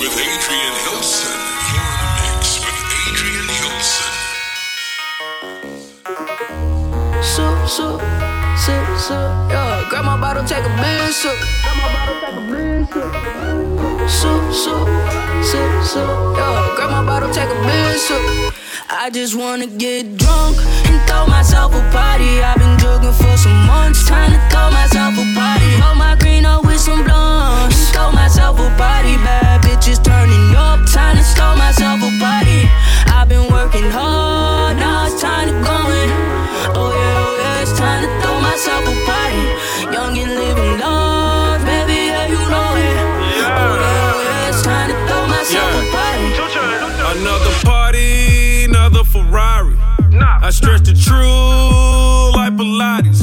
with Adrian Hilson. You're yeah. Grab my bottle, take a big sip. Grab my bottle, take a sip. Sip, sip, sip, sip, yeah. Grab my bottle, take a sip. I just wanna get drunk and throw myself a party. I've been drugging for some months, time to throw myself a party. Hold my green with some blunts, and throw myself a party. Bad bitches turning up, time to throw myself a party. I've been working hard, now it's time to go in. Oh yeah, oh yeah, it's time to throw myself a party. Young and living large, baby, yeah, you know it. Oh yeah, oh yeah, it's time to throw myself a party. Another party, another Ferrari. I stretch the truth like Pilates.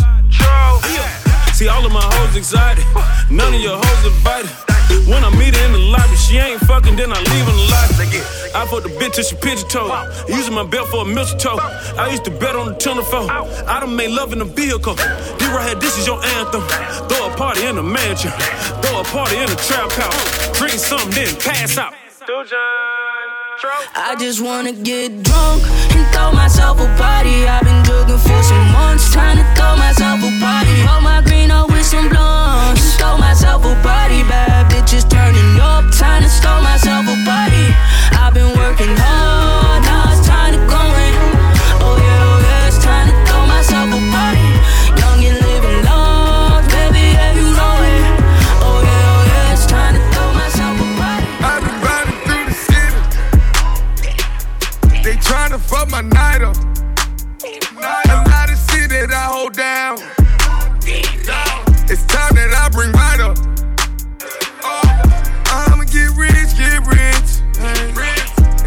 See, all of my hoes excited. None of your hoes invited. When I meet her in the lobby, she ain't fucking, then I leave in the lobby. I fuck the bitch till she pigeon toe. Using my belt for a mistletoe. I used to bet on the telephone. I done made love in the vehicle. This right here, this is your anthem. Throw a party in a mansion. Throw a party in a trap house. Drink something, then pass out. I just wanna get drunk and throw myself a party. I've been drugging for some months, trying to throw myself a party. Hold my green with some blunts, throw myself a party. Bad bitches turning up, time to throw myself a party. I've been working hard, now it's time to go in. Oh yeah, oh yeah, it's time to throw myself a party. Young and living large, baby, yeah, you know it. Oh yeah, oh yeah, it's time to throw myself a party. I've been riding through the city. They tryna fuck my night up. A lot of shit that I hold down. It's time that I bring right up. Oh, I'ma get rich, get rich.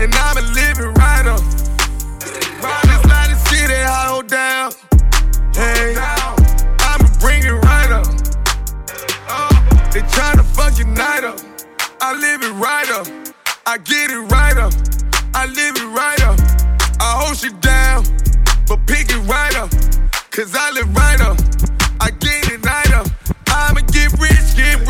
And I'ma live it right up. A lot of shit I hold down. Hey, I'ma bring it right up. Oh, they tryna fuck your night up. I live it right up. I get it right up. I live it right up. I hold shit down, but pick it right up. Cause I live right up. I get it right up. Get rich, get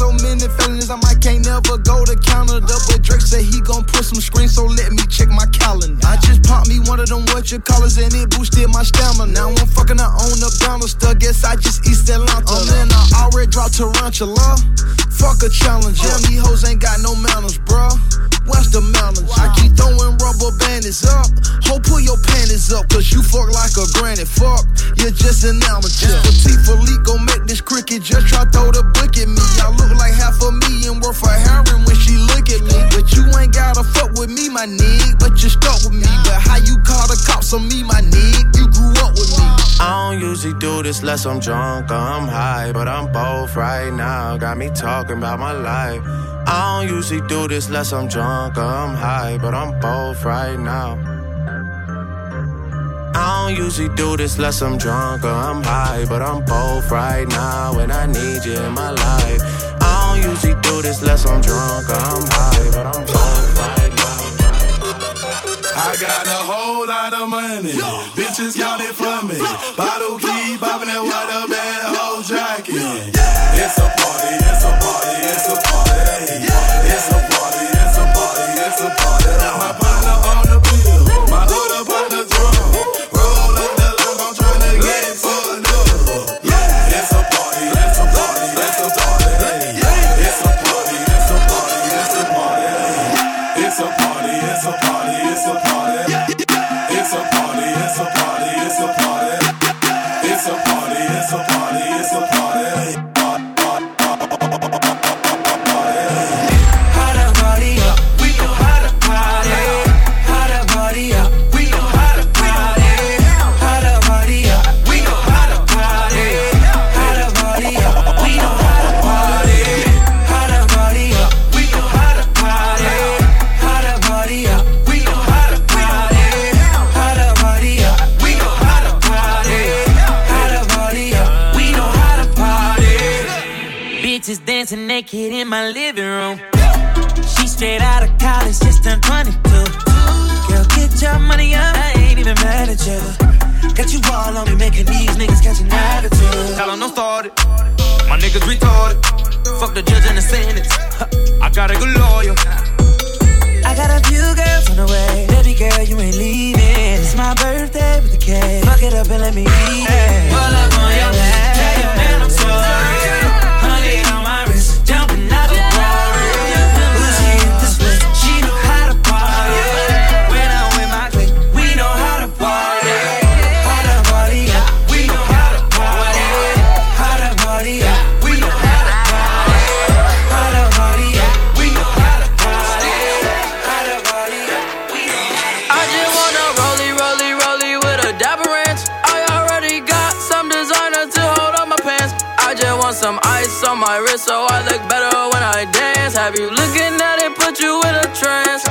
So many feelings, I might can't never go to Canada. But Drake said he gon' put some screens, so let me check my calendar. I just popped me one of them what you callers and it boosted my stamina. Now I'm fucking I own a banister, guess I just East Atlanta. Oh man, I already dropped tarantula. Fuck a challenge, yeah, uh. these hoes ain't got no manners, bruh. What's the mountains? I keep throwing rubber bandits up. Ho, pull your panties up, cause you fuck like a granny. Fuck, you're just an amateur. The teeth leak gon' make this cricket just try throw the book at me. I look like half a million worth of heroin when she look at me. But you ain't gotta fuck with me, my nigga. But you stuck with me. But how you call the cops on me, my nigga? You grew up with me. I don't usually do this unless I'm drunk or I'm high, but I'm both right now. Got me talking about my life. I don't usually do this unless I'm drunk or I'm high, but I'm both right now. I don't usually do this unless I'm drunk or I'm high, but I'm both right now and I need you in my life. Don't usually do this unless I'm drunk or I'm high, but I'm now. I got a whole lot of money. Bitches got it for me. Bottle keep popping that white up naked in my living room. She straight out of college, just turned 22. Girl, get your money up. I ain't even mad at you. Got you all on me, making these niggas catch an attitude. Tell 'em don't start it. My niggas retarded. Fuck the judge and the sentence. I got a good lawyer. I got a few girls on the way. Baby girl, you ain't leaving. It's my birthday with the cake. Fuck it up and let me eat it. Pull up on your lap. Tell your man I'm sorry. Have you looking at it, put you in a trance?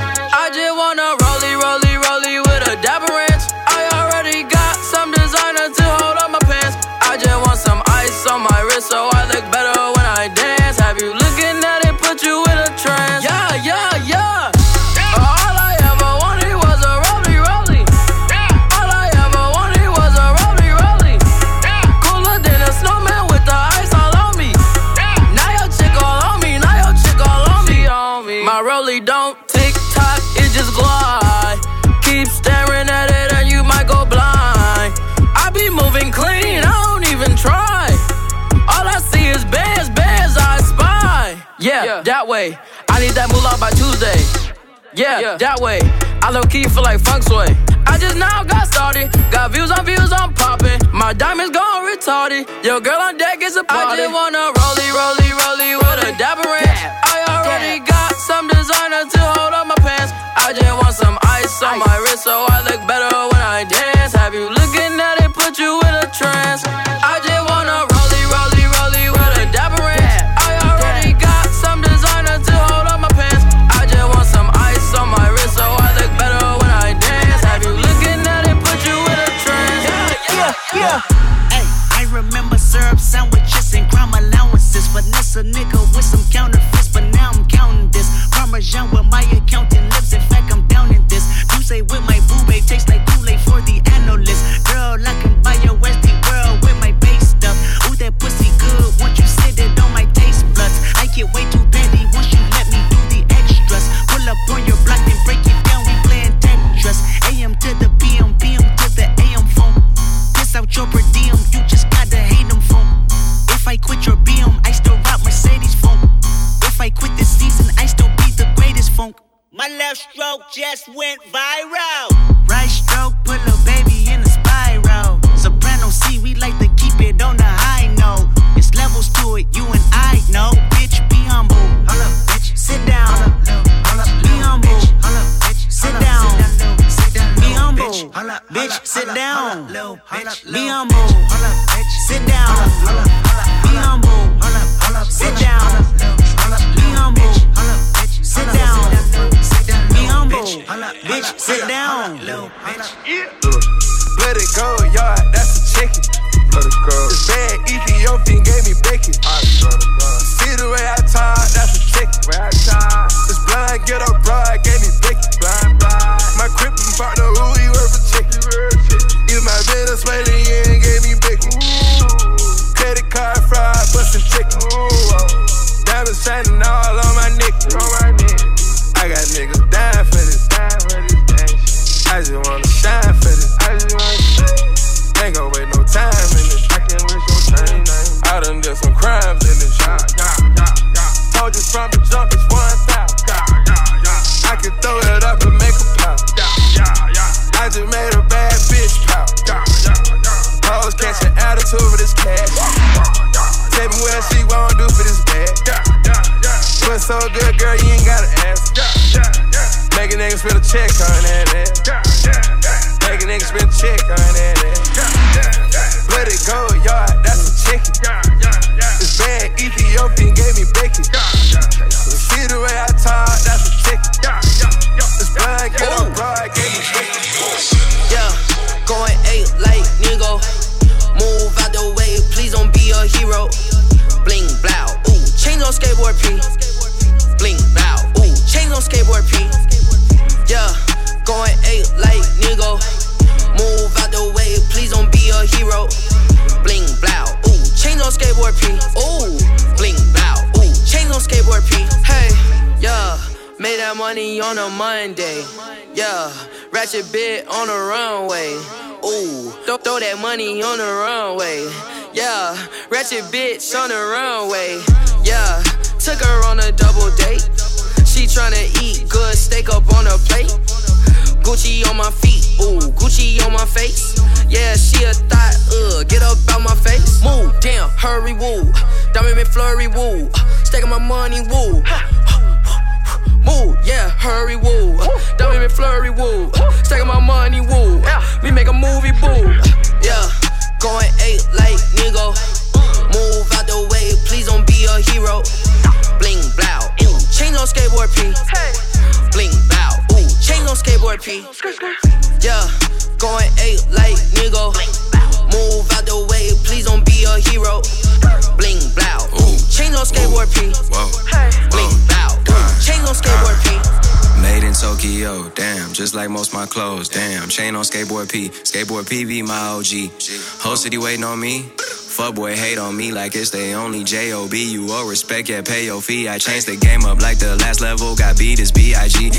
That moolah by Tuesday. Yeah, that way. I low key feel like funk sway. I just now got started. Got views on views, I'm popping. My diamonds gone retarded. Your girl on deck is a party. I just wanna rollie, rollie, rollie with a dapper ranch. I already got some designer to hold up my pants. I just want some ice on my wrist so I look better when I dance. Have you looking at it, put you in a trance? a nigga with some counterfeits, but now I'm counting this. Parmesan with my accountant. Money on a Monday. Yeah, ratchet bit on the runway. Ooh, throw, throw that money on the runway. Yeah, ratchet bitch on the runway. Yeah, took her on a double date. She tryna eat good steak up on her plate. Gucci on my feet, ooh, Gucci on my face. Yeah, she a thought, uh, get up out my face. Move, damn, hurry, woo. Diamond McFlurry, woo. Stacking my money, woo. Move, yeah, hurry, woo. Diamond McFlurry, woo. Stacking my money, woo. We make a movie, boo. Yeah, going eight like nigga. Move out the way, please don't be a hero. Bling blow, ooh, change on skateboard P. Bling blow, ooh, change on skateboard P. Yeah, going eight like nigga. Move out the way, please don't be a hero. Bling blow, change on skateboard P. Bling blow, change on skateboard P. Made in Tokyo, damn, just like most my clothes, damn. Chain on skateboard P, skateboard P be my OG. Whole city waiting on me. Fuck boy hate on me like it's they only job. You owe respect, yeah, pay your fee. I changed the game up like the last level. Got beat as big,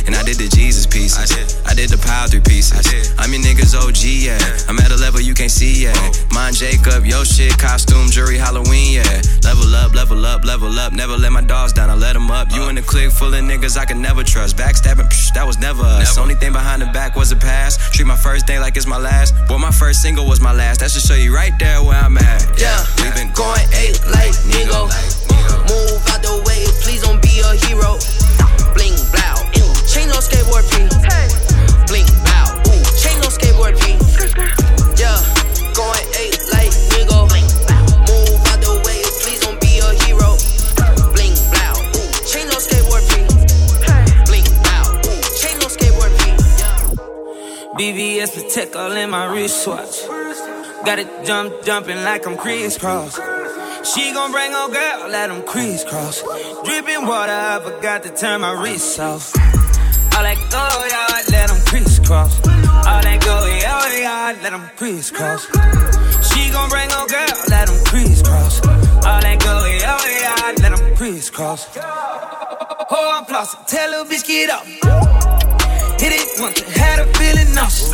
and I did the Jesus pieces. I did, the power three pieces. I'm your niggas OG, yeah. I'm at a level you can't see, yeah. Mine Jacob, yo shit, costume, jury, Halloween, yeah. Level up, level up, level up. Never let my dogs down, I let them up. You in the clique full of niggas I can never trust. Backstabbing, psh, that was never us. Only thing behind the back was a pass. Treat my first day like it's my last. Boy, my first single was my last. That should show you right there where I'm at. Yeah, we been going eight like nigga. Move out the way, please don't be a hero. Bling blow, ooh, change on skateboard P. Bling blow, ooh, change on skateboard P. Yeah, going eight like nigga. Move out the way, please don't be a hero. Bling blow, ooh, change on skateboard P. Bling blow, ooh, change on skateboard P. VVS Protect all in my wristwatch. Got it jump, jumping like I'm crisscross. She gon' bring her girl, let them crisscross. Dripping water, I forgot to turn my wrist off. All that go yard, let them crisscross. All that go yard, let them crisscross. She gon' bring her girl, let them crisscross. All that Goyard, let them crisscross. Oh, I'm flossing, tell her bitch get up. Hit it once, had her feeling nauseous.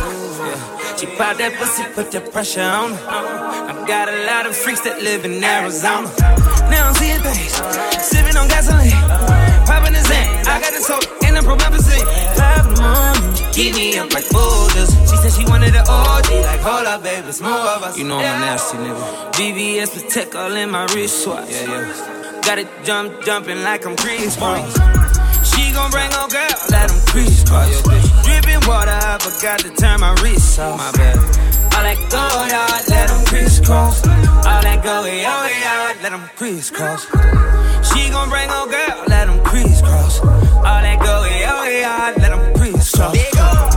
She pop that pussy, put that pressure on her. I got a lot of freaks that live in Arizona. Now I'm seeing things, sipping on gasoline, popping his hand. I got this hoe in the promethazine. Five in the morning, keep me up like boulders. She said she wanted an OG, like hold up, baby, it's more of us. You know I'm a nasty nigga. VVS protect all in my wristwatch. Yeah, yeah. Got it jump, jumping like I'm Chris Cross. She gon' bring on girl, let them crisscross. Dripping water, I forgot to turn my wrist off. My bad. All that go yard, let them crisscross. All that Goyard, let them crisscross. She gon' bring on girl, let them crisscross. All that Goyard, let them crisscross.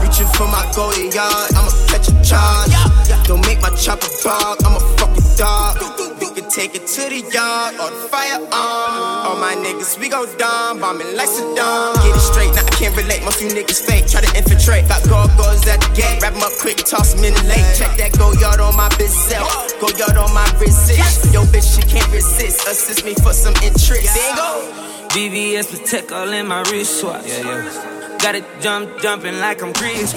Reaching for my goalie yard, I'ma catch a charge. Don't make my chopper bark, I'm a fucking dog. Take it to the yard or the firearm. Uh. All my niggas, we go dumb, bombing like Saddam. Get it straight, now I can't relate. Most you niggas fake, try to infiltrate. Got gargoyles at the gate, wrap 'em up quick, toss 'em in the lake. Check that Goyard on my bezel, go yard on my resist. Yo, bitch, she can't resist. Assist me for some interest. There you go. VVS protect all in my wristwatch. Yeah, yeah. Got it jump, jumping like I'm Chris.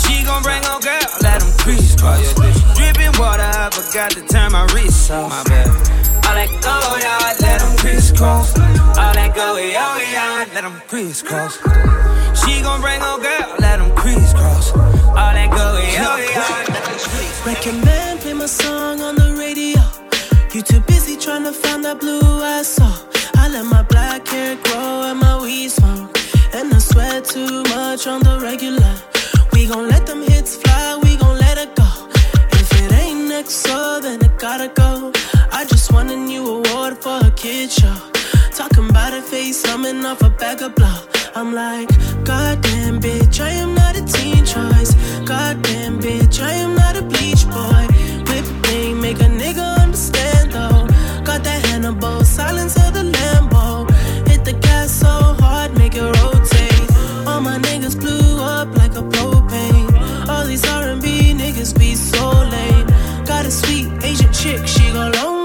She gon' bring on girl, let them crisscross. Dripping water, I forgot to turn my wrist off. My bad. All that go yard, let them crisscross. All that Goyard, let them crisscross. She gon' bring on girl, let them crisscross. All that go yard, let them crisscross. Recommend play my song on the radio. You too busy trying to find that blue I saw. I let my black hair grow and my weed smoke. And I sweat too much on the regular. We gon' let them hits fly, gotta go. I just won a new award for a kid show. Talking about a face, coming off a bag of blow. I'm like, goddamn bitch, I am not a teen choice. Goddamn bitch, I am not a bleach boy. Whip thing, make a nigga understand though. Got that Hannibal, silence chick, she gon' long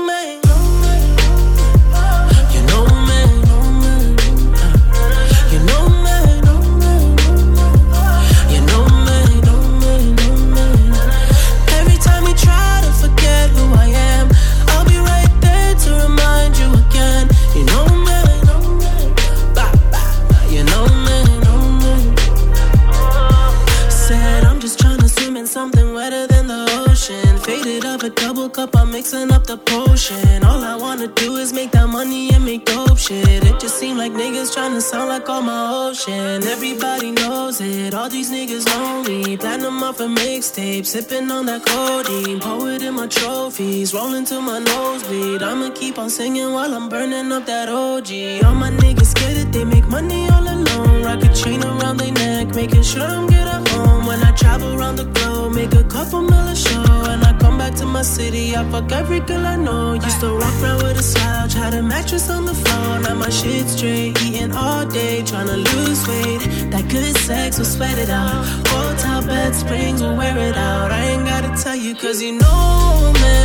sound like all my ocean. Everybody knows it, all these niggas me. Platinum off a mixtape, sipping on that codeine. Poet in my trophies, rolling to my nosebleed. I'ma keep on singing while I'm burning up that OG. All my niggas scared that they make money all alone. Rock a chain around their neck, making sure I'm at home. When I travel around the globe, make a couple mil a show. And I back to my city, I fuck every girl I know. Used to walk around with a slouch, had a mattress on the floor. Now my shit straight, eating all day, trying to lose weight. That good sex will sweat it out. Hotel bed springs will wear it out. I ain't gotta tell you, cause you know me.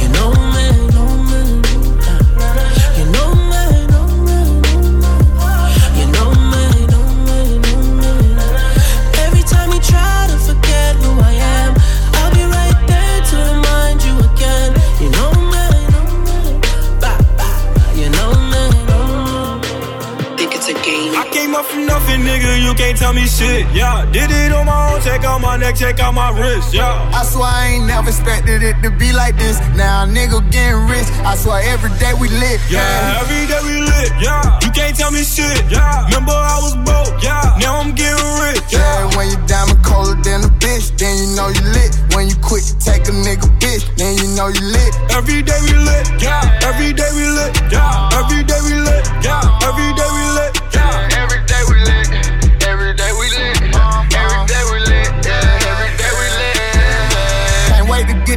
You know me, know me. Up from nothing, nigga. You can't tell me shit. Yeah, did it on my own. Check out my neck, check out my wrist. Yeah. I swear I ain't never expected it to be like this. Now nigga getting rich. I swear every day we lit. Yeah, every day we lit. Yeah, you can't tell me shit. Yeah, remember I was broke. Yeah, now I'm getting rich. Yeah, when you diamond colder than a bitch, then you know you lit. When you quit to take a nigga bitch, then you know you lit. Every day we lit. Yeah, every day we lit. Yeah, every day we lit. Yeah, every day we lit. Yeah,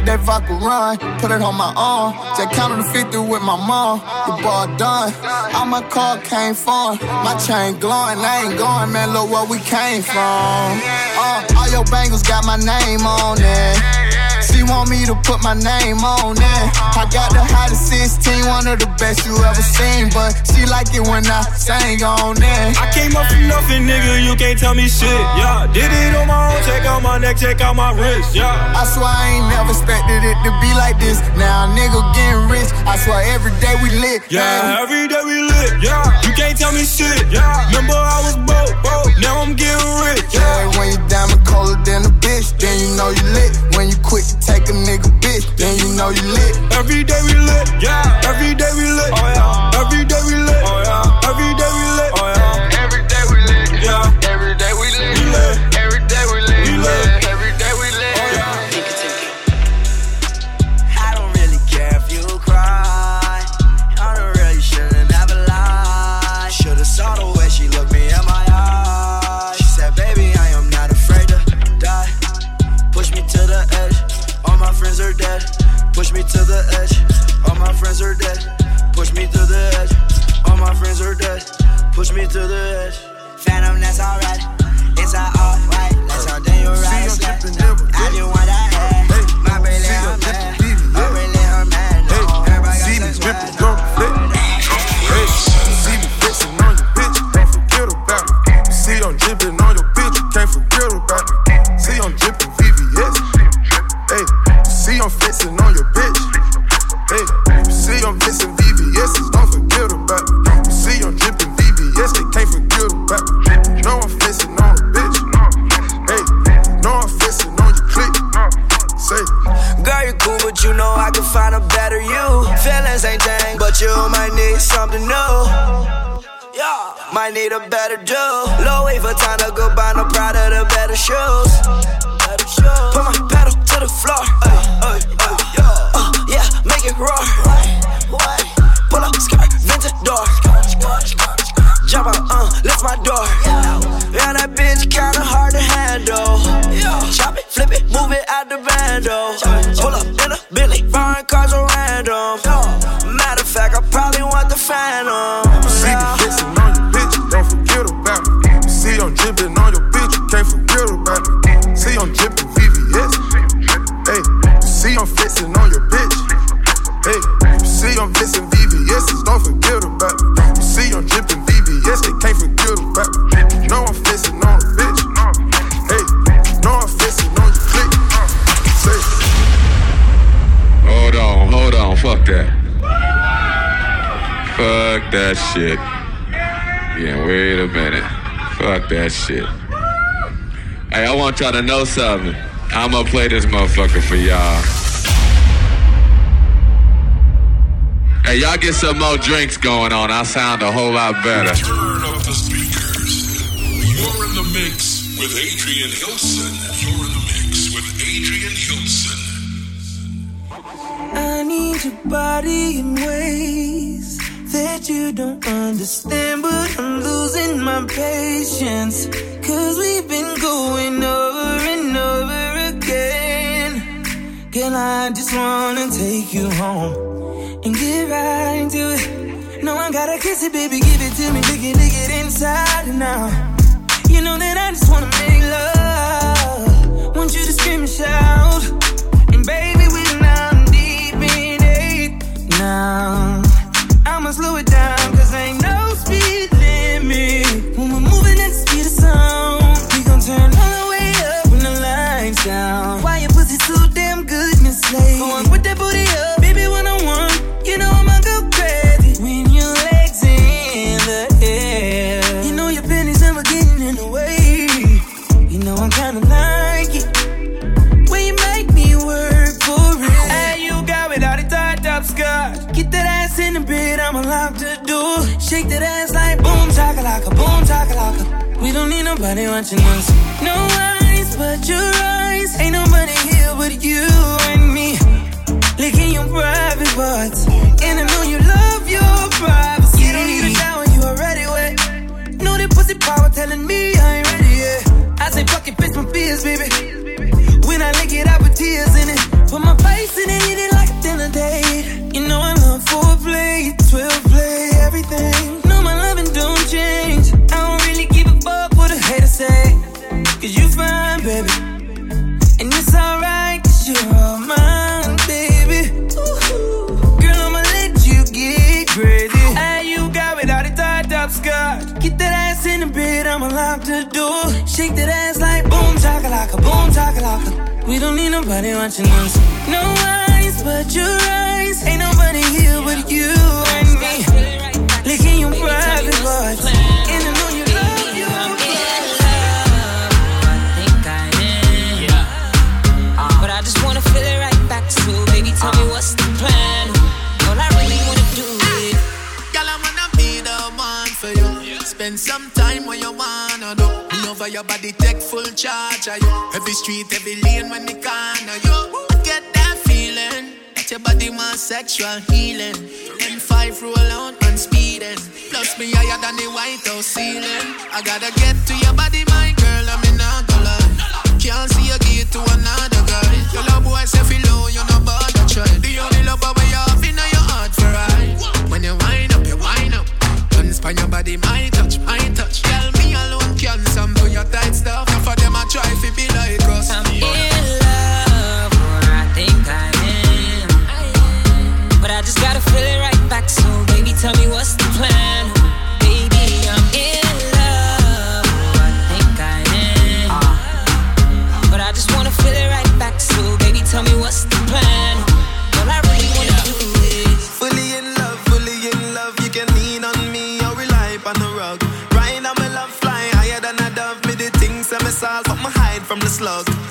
get that vodka run, put it on my arm. Just counted the 50 with my mom. The ball done. All my car came from. My chain glowing. I ain't going, man. Look where we came from. Uh, all your bangles got my name on it. She want me to put my name on it. I got the hottest 16, one of the best you ever seen. But she like it when I sing on it. I came up from nothing, nigga, you can't tell me shit. Yeah, did it on my own, check out my neck, check out my wrist. Yeah. I swear I ain't never expected it to be like this. Now nigga getting rich. I swear every day we lit. Yeah, every day we lit. Yeah, you can't tell me shit. Yeah, remember I was broke, broke. Now I'm getting rich. Yeah, when you diamond colder than a bitch, then you know you lit. When you quit to take a nigga bitch, then you know you lit. Every day we lit. Yeah, every day we lit. Oh yeah, every day we lit. Oh yeah, every day we lit. To the edge. All my friends are dead. Push me to the edge. All my friends are dead. Push me to the edge. Phantom, that's alright. It's alright. Let's all then you ride. I just want that head. My brain, I'm a better do. Low wait for time to go buy no Prada, the better shoes. Put my pedal to the floor. Ay. Uh, yeah, make it roar. Pull up skirt, vintage door. Jump out, uh, lift my door. Yeah, that bitch kinda hard to handle. Chop it, flip it, move it out the bando. Pull up in a Billy, foreign cars are random. Matter of fact, I probably want the phantom. See I'm flexing VVS, don't forget about me. See I'm dripping VVS, they can't forget about me. Know I'm flexing on a bitch. Hey, know I'm flexing on your click. Say. Hold on, hold on, fuck that. Fuck that shit. Yeah, wait a minute. Fuck that shit. Hey, I want y'all to know something. I'ma play this motherfucker for y'all. Hey, y'all get some more drinks going on. I'll sound a whole lot better. Turn up the speakers. You're in the mix with Adrian Hilson. You're in the mix with Adrian Hilson. I need your body in ways that you don't understand, but I'm losing my patience. Cause we've been going over and over again. Girl, I just wanna take you home and get right into it. No, I gotta kiss it, baby, give it to me, lick it, lick it inside out. You know that I just wanna make love. Want you to scream and shout. And baby, we now deep in it now. I'ma slow it down, We don't need nobody watching us. No eyes but your eyes. Ain't nobody here but you and me. Licking your private parts. And I know you love your privacy. You don't need a shower, you already wet. Know that pussy power telling me I ain't ready yet. I say fuck it, face my fears, baby. When I lick it, I put tears in it. Put my face in it, eat it like dinner date. Ooh, shake that ass like boom chakalaka, boom chakalaka. We don't need nobody watching us. No eyes but your eyes. Ain't nobody here but you and me. Licking your private parts. Spend some time when you wanna do. Over your body, take full charge of you. Every street, every lane when the corner you. Get that feeling. That your body wants sexual healing. M5 roll out and speeding. Plus me higher than the White House ceiling. I gotta get to your body, my girl. I'm in a lie. Can't see you give to another guy. Your love boy say feel low, you know bother try. The only love away you have in your heart for right. When you wind. Guns on your body, my touch, my touch. Tell me alone can some do your tight stuff. Enough of them I try to be like us. I'm in love, or I think I am. But I just gotta feel it right back. From the slug.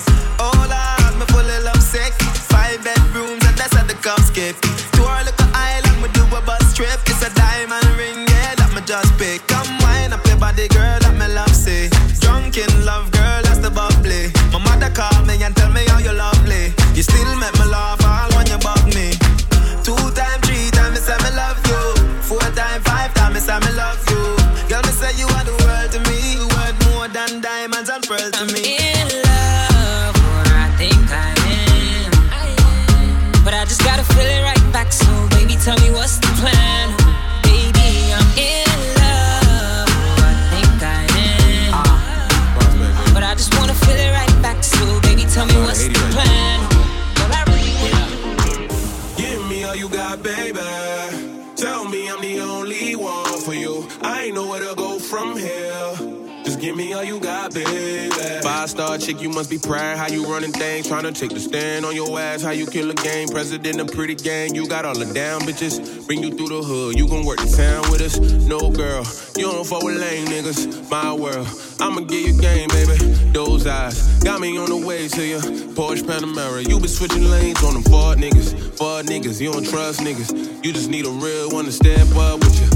I ain't know where to go from here. Just give me all you got, baby. Five star chick, you must be proud. How you running things, trying to take the stand on your ass. How you kill a game, president of pretty gang. You got all the down bitches, bring you through the hood. You gon' work the town with us. No girl, you don't fuck with lame niggas. My world, I'ma give you game, baby. Those eyes got me on the way to you. Porsche Panamera, you been switching lanes on them Ford niggas. Ford niggas, you don't trust niggas. You just need a real one to step up with you.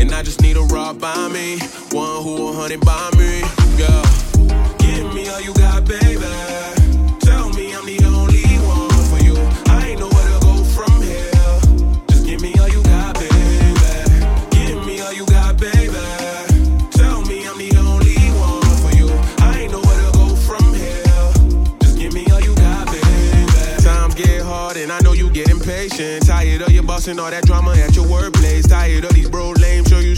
And I just need a rock by me, one who a hundred by me, girl. Give me all you got, baby. Tell me I'm the only one for you. I ain't know where to go from here. Just give me all you got, baby. Give me all you got, baby. Tell me I'm the only one for you. I ain't know where to go from here. Just give me all you got, baby. Times get hard and I know you get impatient. Tired of your boss and all that drama at your workplace. Tired of these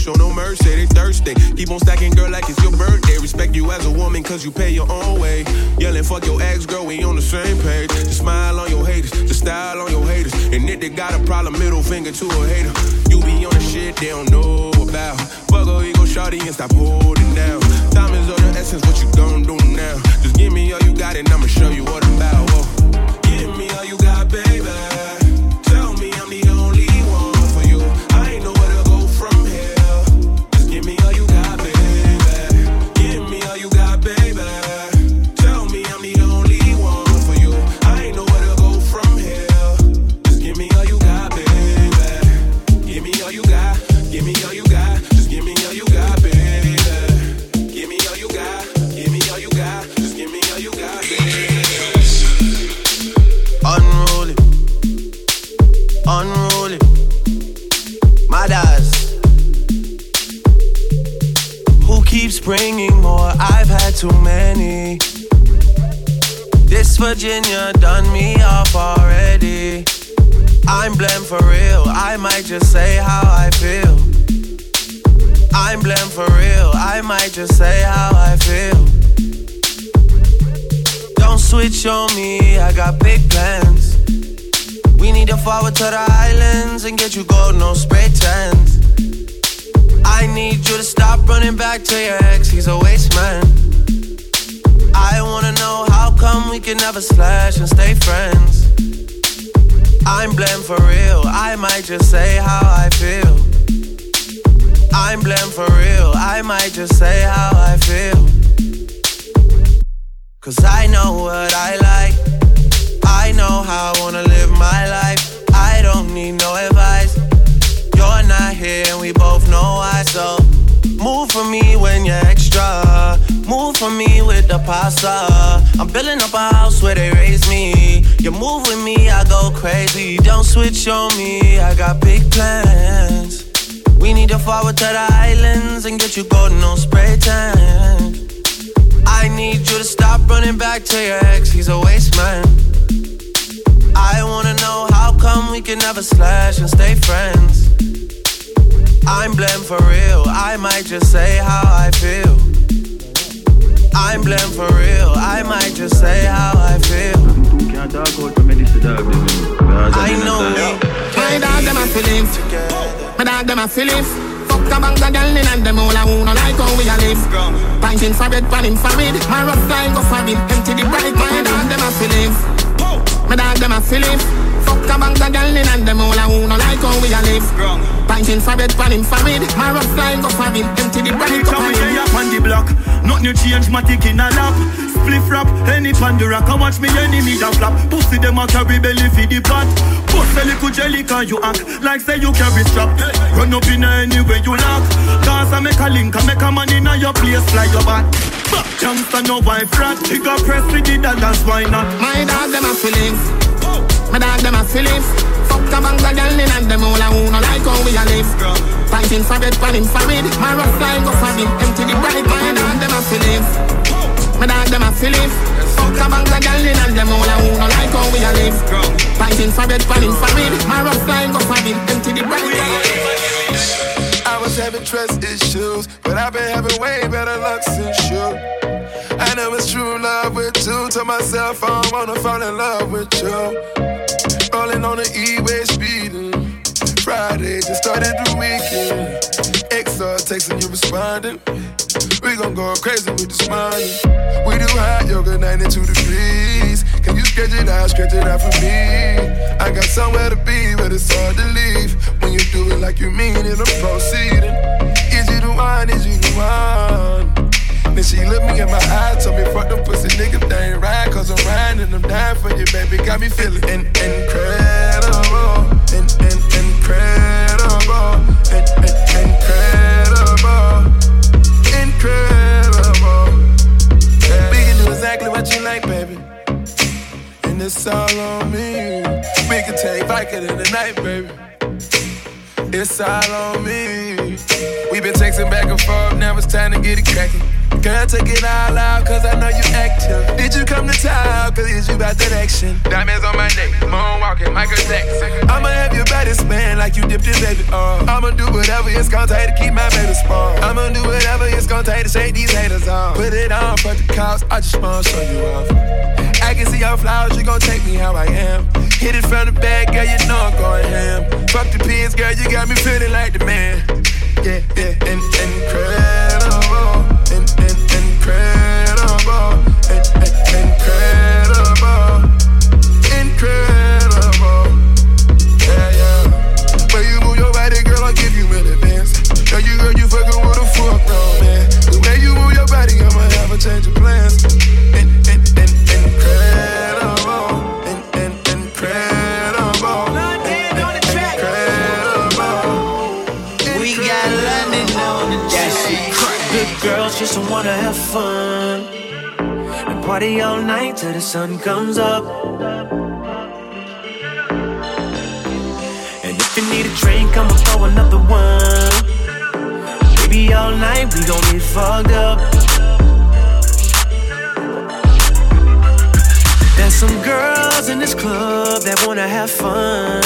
show no mercy. They thirsty. Keep on stacking, girl, like it's your birthday. Respect you as a woman, cause you pay your own way. Yelling, fuck your ex, girl, we on the same page. The smile on your haters, the style on your haters. And if they got a problem, middle finger to a hater. You be on the shit they don't know about. Fuck a ego shawty and stop holding down. Time is of the essence, what you gon' do now? Just give me all you got and I'ma show you what I'm about. Whoa. Give me all you got, bringing more? I've had too many. This Virginia done me off already. I'm blamed for real. I might just say how I feel. I'm blamed for real. I might just say how I feel. Don't switch on me, I got big plans. We need to forward to the islands and get you gold, no spray tans. Running back to your ex, he's a waste man. I wanna know how come we can never slash and stay friends. I'm blamed for real, I might just say how I feel. I'm blamed for real, I might just say how I feel. Cause I know what I like, I know how I wanna live my life. I don't need no advice. You're not here, and we both know why, so move for me when you're extra. Move for me with the pasta. I'm building up a house where they raise me. You move with me, I go crazy. Don't switch on me, I got big plans. We need to forward to the islands and get you golden on spray tan. I need you to stop running back to your ex, he's a waste man. I wanna know how come we can never slash and stay friends. I'm blamed for real, I might just say how I feel. I'm blamed for real, I might just say how I feel. I know me. My dog them a feelings. My dog them a feelings. Fuck a bang of girl in and them all a who no like how we a live. Pint in for bed, pan in for it. My rough line go for it. Empty the bright. My dog them a feelings. My dog them a feelings. Fuck a bang of girl in and them all a who no like how we a live. Pint in for bed, pan in for it. My rough line go for it. Empty the. Go Anytime for we up on the block, nothing change, my tick in a lap. Spliff rap, any pandora can watch me enemy that flap. Pussy them a carry belly for the pot. Bust a little jelly can you act like say you carry strap. Run up in anywhere you lock. Cause I make a link, I make a man in a your place, fly your back. Back Jamster no wife rat. He got press with the dollars, why not? My dog them a feelings. My dog them a feelings. Fuck a bang of girl in and them all a who no like how we a live. Pint in for bed, pan in for it. My rough line go for it. Empty the bright. My dog them a feelings. My dog them a feelings. Fuck a bang of girl in and them all a who no like how we a live. Pint in for bed, pan in for it. My rough line go for it. Empty the bright. I was having trust issues, but I've been having way better luck since you. I know it's true love with you. Told myself I wanna fall in love with you. Rolling on the E-way speeding. Friday just started the weekend. XR texting you responding. We gon' go crazy with this money. We do hot yoga 92 degrees. Can you stretch it out, stretch it out for me? I got somewhere to be, but it's hard to leave. When you do it like you mean it, I'm proceeding. Is you the one? Is you the one? Then she looked me in my eyes, told me fuck them pussy niggas, they ain't right, cause I'm riding I'm dying for you, baby. Got me feeling in- incredible, in- in- incredible, in- in- incredible, incredible. Yeah. We can do exactly what you like, baby. And it's all on me. We can take Viking in the night, baby. It's all on me. We've been texting back and forth, now it's time to get it cracking. Girl, take it all out, cause I know you active. Did you come to town, cause it's you about that action? Diamonds on my neck, moonwalking, Michael Jackson. I'ma have your body spin like you dipped in baby oil. I'ma do whatever it's gonna take to keep my baby spawn. I'ma do whatever it's gonna take to shake these haters off. Put it on for the cops, I just wanna show you off. I can see your flowers, you gon' take me how I am. Hit it from the back, girl, you know I'm going ham. Fuck the pins, girl, you got me feeling like the man. Yeah, yeah, in, incredible, in, in, incredible, in, in, incredible, incredible. Yeah, yeah. When you move your body, girl, I'll give you an advance. You girl, you just wanna have fun and party all night till the sun comes up. And if you need a drink, I'ma throw another one. Baby, all night we gon' get fucked up. There's some girls in this club that wanna have fun.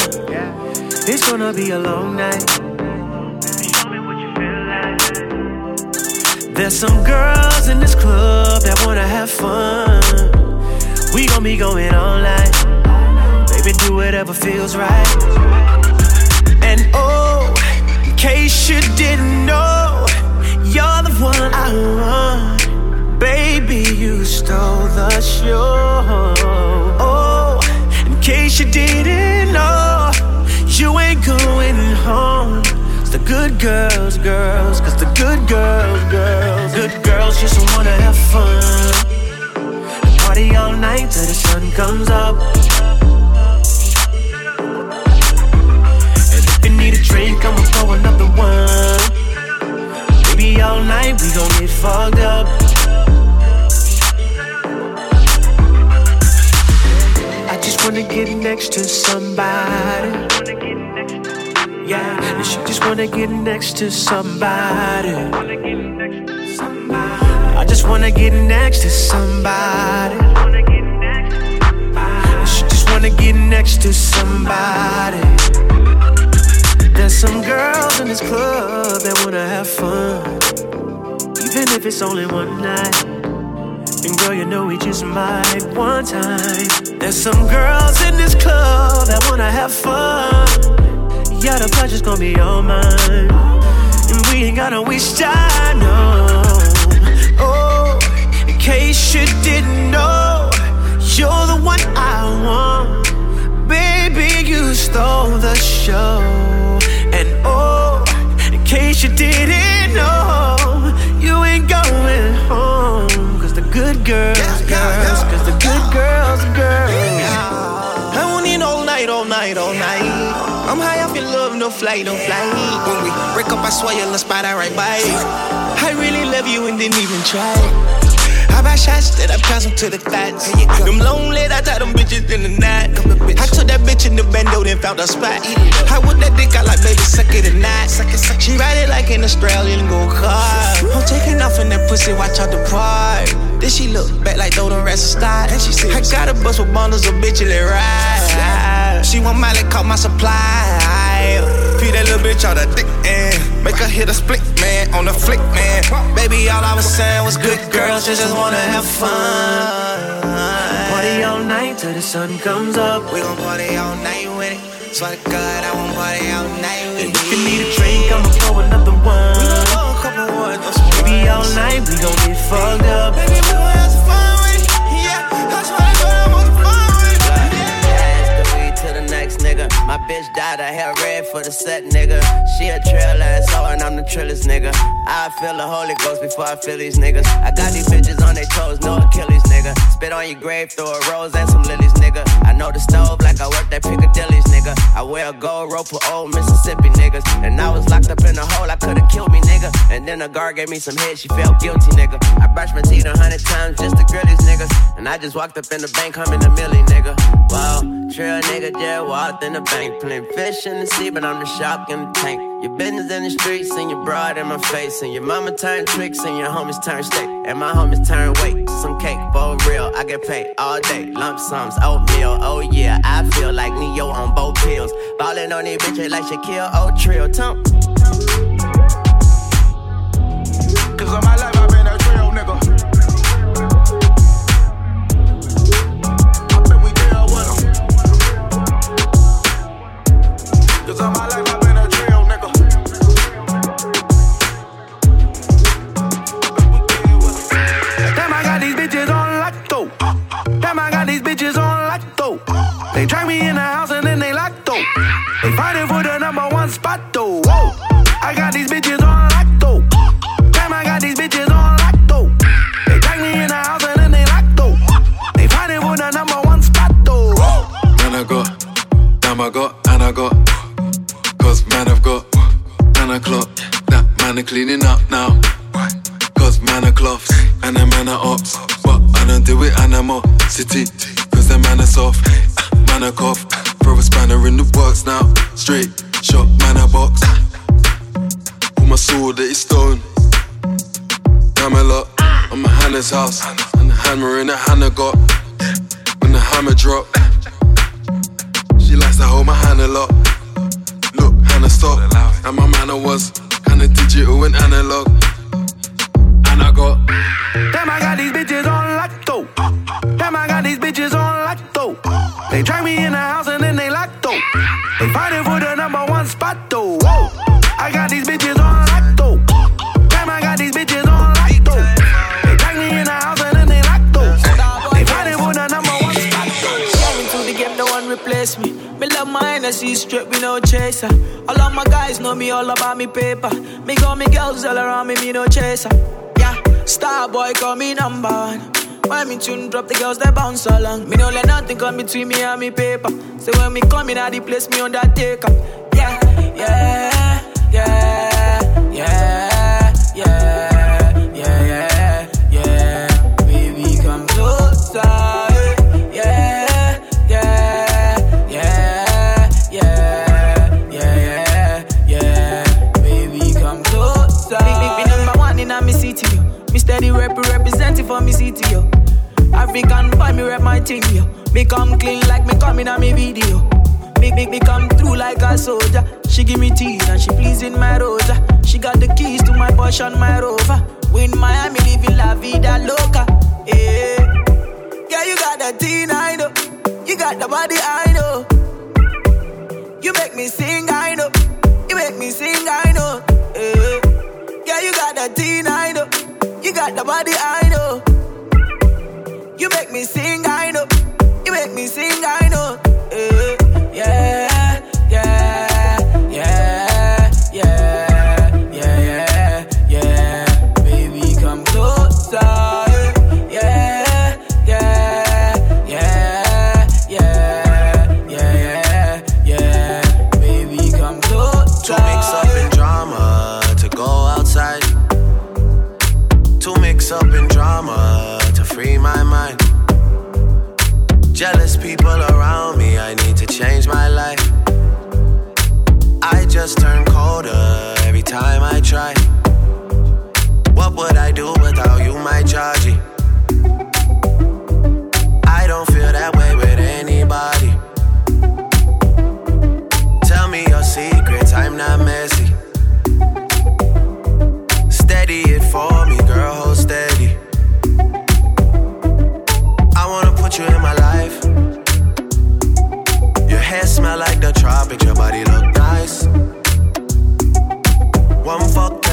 It's gonna be a long night. There's some girls in this club that wanna have fun. We gon' be going all night. Baby, do whatever feels right. And oh, in case you didn't know, just wanna have fun. Party all night till the sun comes up. And if you need a drink, I'ma pour another one. Baby, all night we gon' get fucked up. I just wanna get next to somebody. Yeah, and she just wanna get next to somebody. I just wanna get next to somebody. She just wanna get next to somebody. There's some girls in this club that wanna have fun, even if it's only one night. And girl, you know we just might one time. There's some girls in this club that wanna have fun. Yeah, the pleasure's gonna be all mine. And we ain't gotta waste time, no. In case you didn't know, you're the one I want. Baby, you stole the show. And oh, in case you didn't know, you ain't going home. Cause the good girls, girls, cause the good girls, girls. I want it all night, all night, all night. I'm high off your love, no flight, no flight. When we break up, I swear you'll spot I right by. I really love you and didn't even try. I buy shots that I pass them to the thoughts. Them lonely, I tie them bitches in the night. I took that bitch in the bando, then found a spot. I whip that dick out like baby, suck it tonight. She ride it like an Australian go kart. I'm taking off in that pussy, watch out the part. Then she look back like though the rest of start. And she said, I got a bus with bundles of bitches that ride. She want Miley, caught my supply. Feed that little bitch all the dick and make her hit a split, man, on the flick, man. Baby, all I was saying was good girls just, just wanna have fun. Party all night till the sun comes up. We gon' party all night with it. Swear to God, I won't party all night with And if you need a drink, I'ma pour another one. We gon' pour a couple ones, Baby, all night we gon' get fucked up. Bitch died, I had red for the set, nigga. She a trail ass hoe and I'm the trillest nigga. I feel the Holy Ghost before I feel these niggas. I got these bitches on their toes, no Achilles, nigga. Spit on your grave, throw a rose and some lilies, nigga. I know the stove like I work at Piccadilly's, nigga. I wear a gold rope for old Mississippi niggas. And I was locked up in a hole, I could've killed me, nigga. And then a guard gave me some head, she felt guilty, nigga. I brushed my teeth a hundred times just to grill these niggas. And I just walked up in the bank humming a milli, nigga. Wow, trail nigga just walked in the bank. Playing fish in the sea, but I'm the shark in the tank. Your business in the streets and your broad in my face. And your mama turn tricks and your homies turn steak. And my homies turn weight. Some cake for real. I get paid all day. Lump sums, oatmeal. Oh yeah, I feel like Neo on both pills. Ballin' on these bitches like Shaquille O'Trill. Tump. Though. Whoa. I got these bitches on lotto. Damn, I got these bitches on lotto. They drag me in the house and then they locked up. They fighting for the number one spot though. Man, I got, damn, I got, and I got. Cause man, I've got, man, I clock. That man, are cleaning up now. Hennessy straight, me no chaser. All of my guys know me all about me paper. Me got me girls all around me, me no chaser. Yeah, star boy call me number one. When me tune drop, the girls they bounce along. Me no let nothing come between me and me paper. So when me come in, I the place me undertaker. Yeah, yeah, yeah. Buy me rep my yo. Me come clean like me coming on me video. Me me me come through like a soldier. She give me teeth and she pleasing my rosa. She got the keys to my Porsche and my Rover. Win in Miami living la vida loca. Yeah, yeah, you got that teen I know. You got the body I know. You make me sing I know. You make me sing I know. Yeah, yeah you got that teen I know. You got the body I know. You make me sing. I just turn colder every time I try. What would I do without you, my Georgie? I don't feel that way with anybody. Tell me your secrets, I'm not messy. Steady it for me, girl, hold steady. I wanna put you in my life. Your hair smell like the tropics, your body one fuck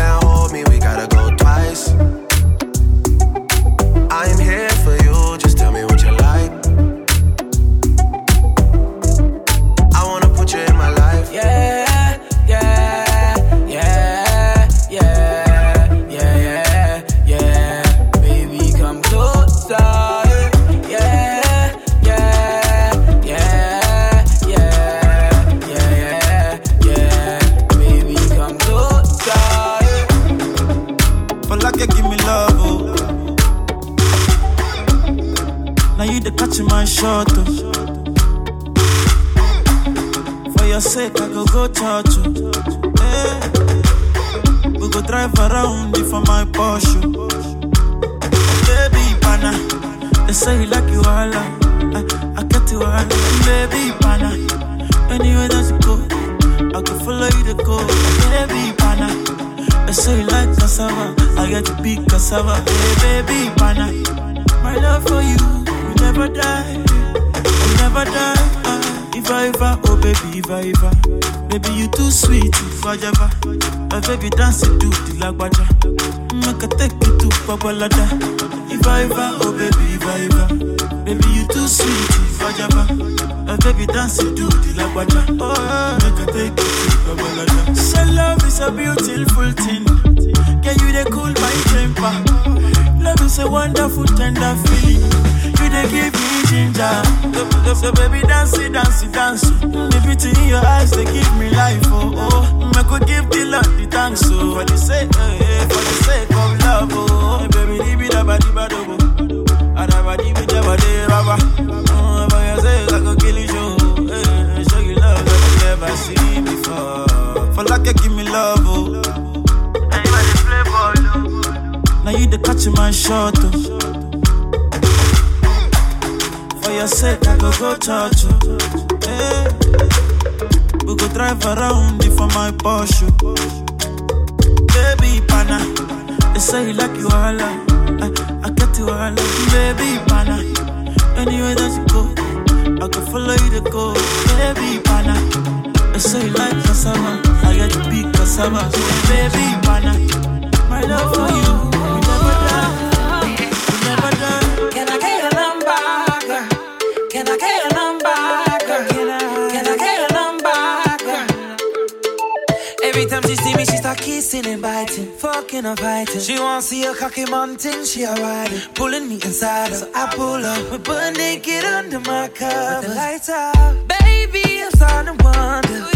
Biting and biting, fucking and fighting. She wanna see a cocky mountain, she a riding, pulling me inside. So I pull up, we butt naked under my cover. With the lights out, baby, I'm starting to wonder.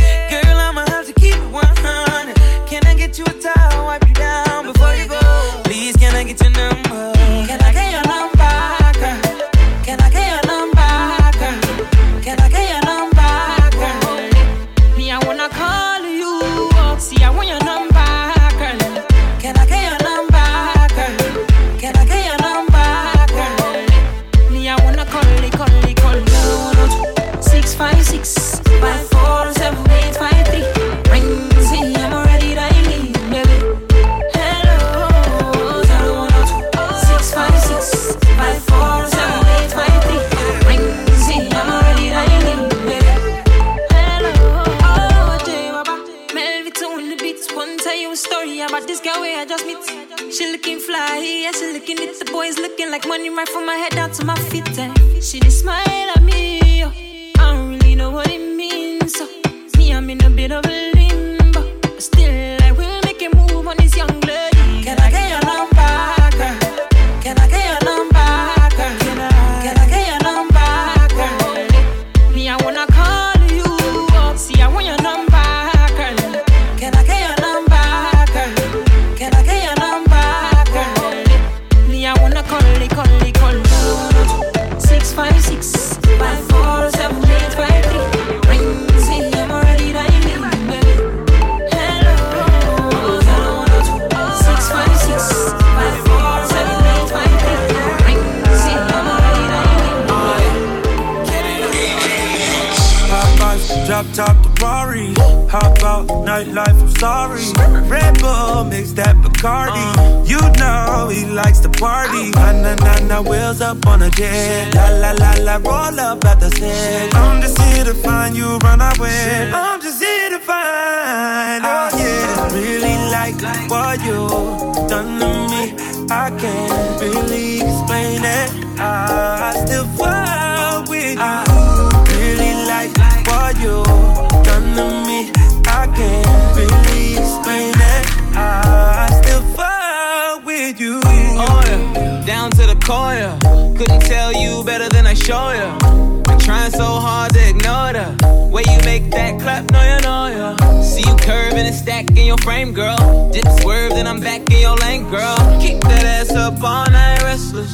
Make. No, you know ya. See you curving and stacking your frame, girl. Dip swerve, then I'm back in your lane, girl. Keep that ass up all night, restless.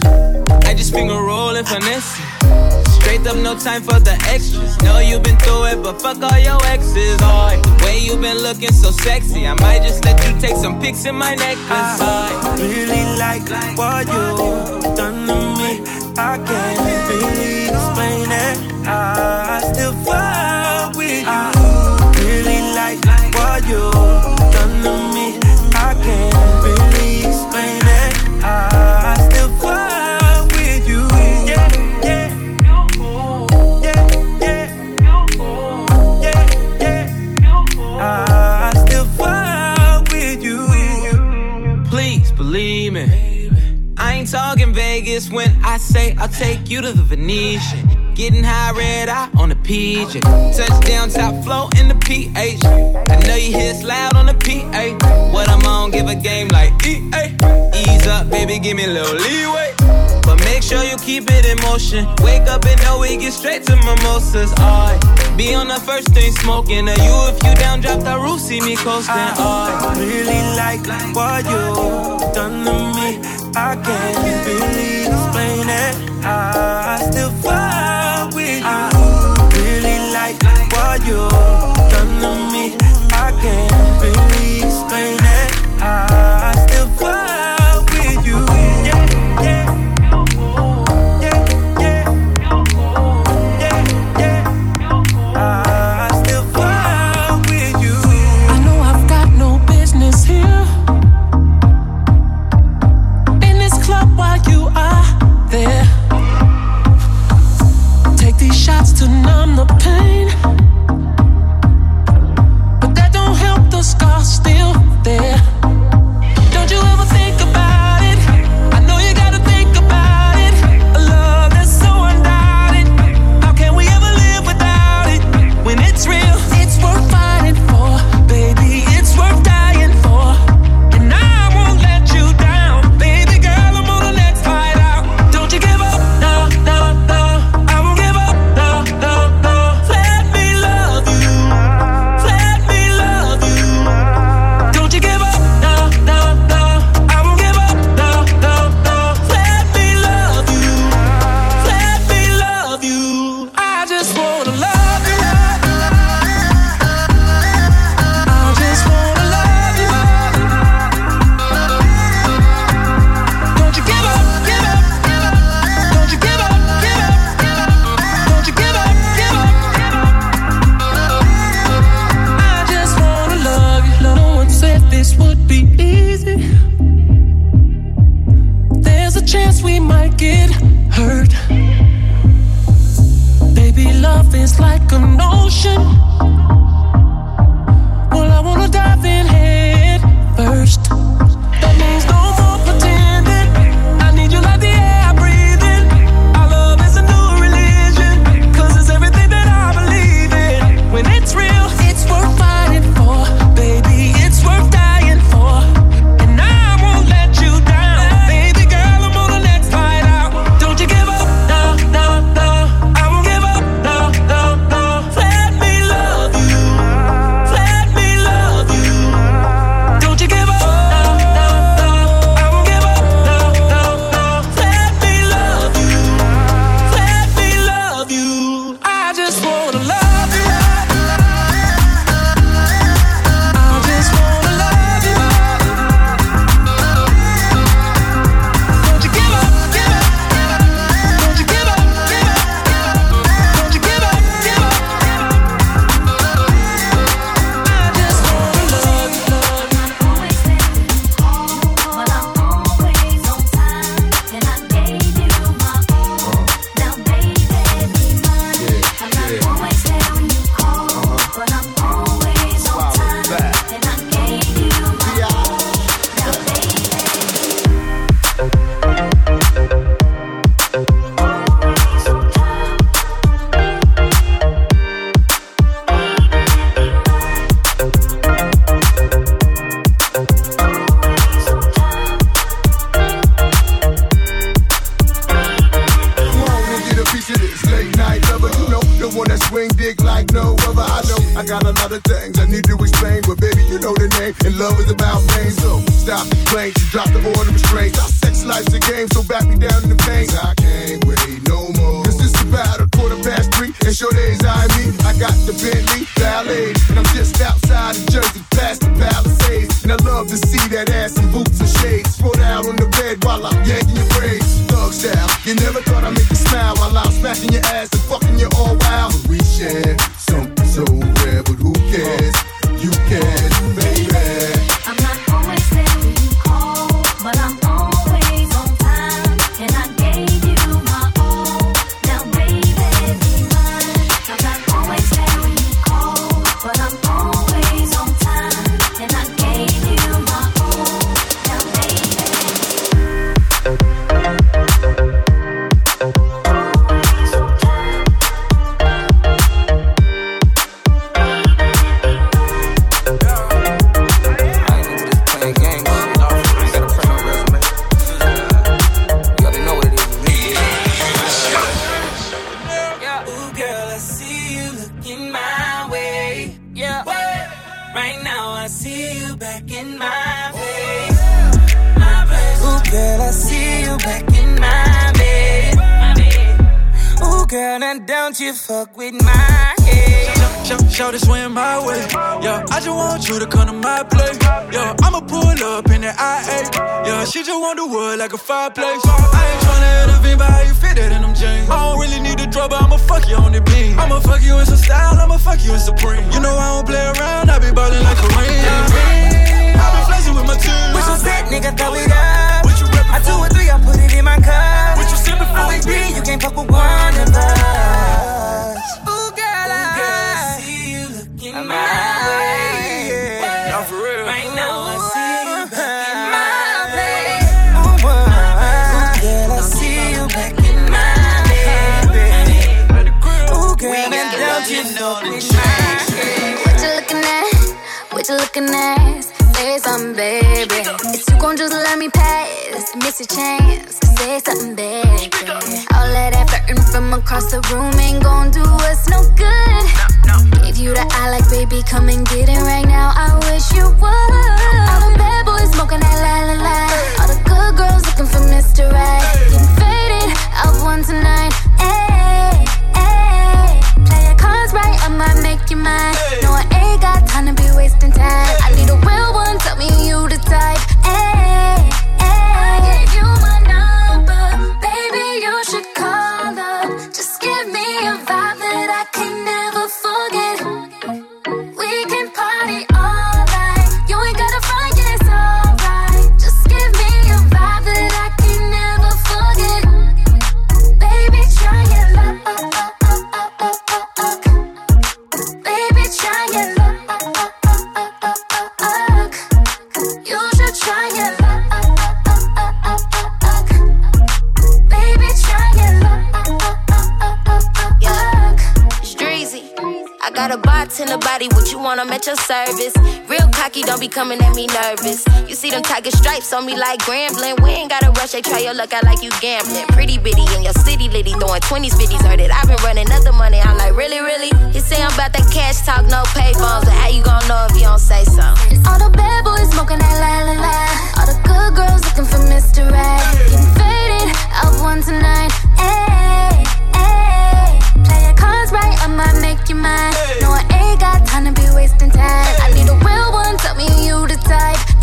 I just finger roll finesse it. Straight up, no time for the extras. Know you been through it, but fuck all your exes. Oh, the way you been looking so sexy. I might just let you take some pics in my necklace. I really like what you done to me. I can't really explain it. I still fall with you. Talking when I say I'll take you to the Venetian. Getting high red eye on the PJ. Touchdown top flow in the PH. I know you hear loud on the PA. What I'm on, give a game like EA. Ease up, baby, give me a little leeway. But make sure you keep it in motion. Wake up and know we get straight to mimosas. I be on the first thing smoking. Or you, if you down, drop the roof, see me coasting. I really like what you done to me. I can't really explain it. I still fall with you. Really like what you love is about pain, so stop the complaints drop the order of restraints. Our sex life's a game, so back me down in the pain. Don't you fuck with my. What you looking at? What you looking at? Say something, baby. If you gon' just let me pass, miss a chance. Say something, baby. All of that flirting from across the room ain't gon' do us no good. Give you the eye like, baby, come and get it right now. I wish you would. All the bad boys smoking that la la la. All the good girls looking for Mr. Right. Getting faded, out one tonight. Ayy, I might make you mine. No, I ain't got time to be wasting time. I need a real one, tell me you I'm at your service. Real cocky, don't be coming at me nervous. You see them tiger stripes on me like Grambling. We ain't gotta rush, they try your luck out like you gambling. Pretty bitty in your city litty, throwing 20s, 50s. Heard it, I've been running other money. I'm like, really, really? He say I'm about that cash talk, no pay phones. But how you gon' know if you don't say something? All the bad boys smoking that la la la. All the good girls looking for Mr. Right. Getting faded, out one tonight. Ayy. Play your cards right, I might make you mine. No, I ain't got time to be wasting time. I need a real one, tell me you the type.